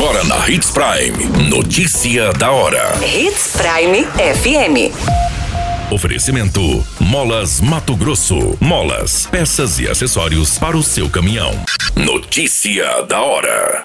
Agora na Hits Prime. Notícia da hora. Hits Prime FM. Oferecimento: Molas Mato Grosso. Molas, peças e acessórios para o seu caminhão. Notícia da hora.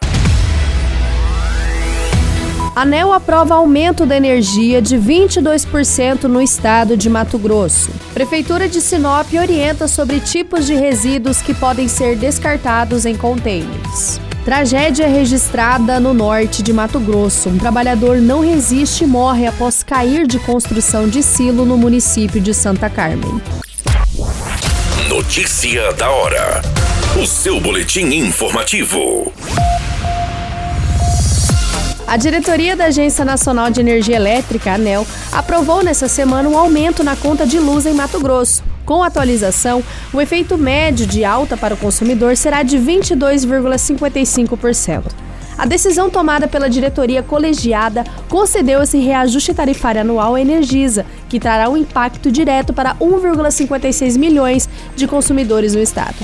ANEL aprova aumento da energia de 22% no estado de Mato Grosso. Prefeitura de Sinop orienta sobre tipos de resíduos que podem ser descartados em contêineres. Tragédia registrada no norte de Mato Grosso. Um trabalhador não resiste e morre após cair de construção de silo no município de Santa Carmen. Notícia da hora. O seu boletim informativo. A diretoria da Agência Nacional de Energia Elétrica, ANEL, aprovou nessa semana um aumento na conta de luz em Mato Grosso. Com a atualização, o efeito médio de alta para o consumidor será de 22,55%. A decisão tomada pela diretoria colegiada concedeu esse reajuste tarifário anual à Energisa, que trará um impacto direto para 1,56 milhões de consumidores no estado.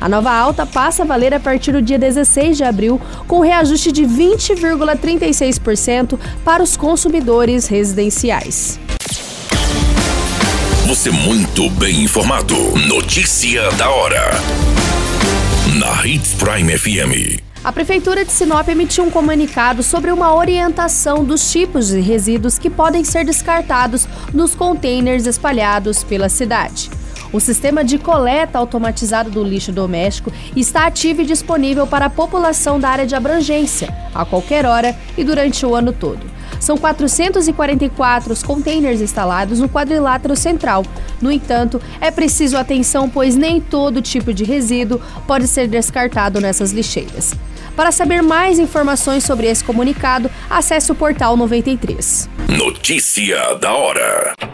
A nova alta passa a valer a partir do dia 16 de abril, com reajuste de 20,36% para os consumidores residenciais. Você muito bem informado. Notícia da hora. Na Hits Prime FM. A Prefeitura de Sinop emitiu um comunicado sobre uma orientação dos tipos de resíduos que podem ser descartados nos containers espalhados pela cidade. O sistema de coleta automatizado do lixo doméstico está ativo e disponível para a população da área de abrangência, a qualquer hora e durante o ano todo. São 444 os containers instalados no quadrilátero central. No entanto, é preciso atenção, pois nem todo tipo de resíduo pode ser descartado nessas lixeiras. Para saber mais informações sobre esse comunicado, acesse o portal 93. Notícia da hora.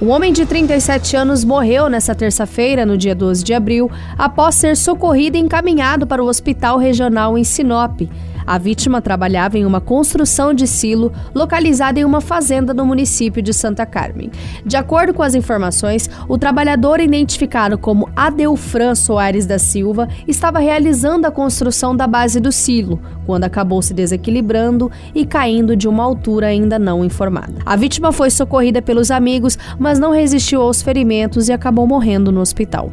Um homem de 37 anos morreu nesta terça-feira, no dia 12 de abril, após ser socorrido e encaminhado para o hospital regional em Sinop. A vítima trabalhava em uma construção de silo localizada em uma fazenda no município de Santa Carmen. De acordo com as informações, o trabalhador identificado como Adelfran Soares da Silva estava realizando a construção da base do silo, quando acabou se desequilibrando e caindo de uma altura ainda não informada. A vítima foi socorrida pelos amigos, mas não resistiu aos ferimentos e acabou morrendo no hospital.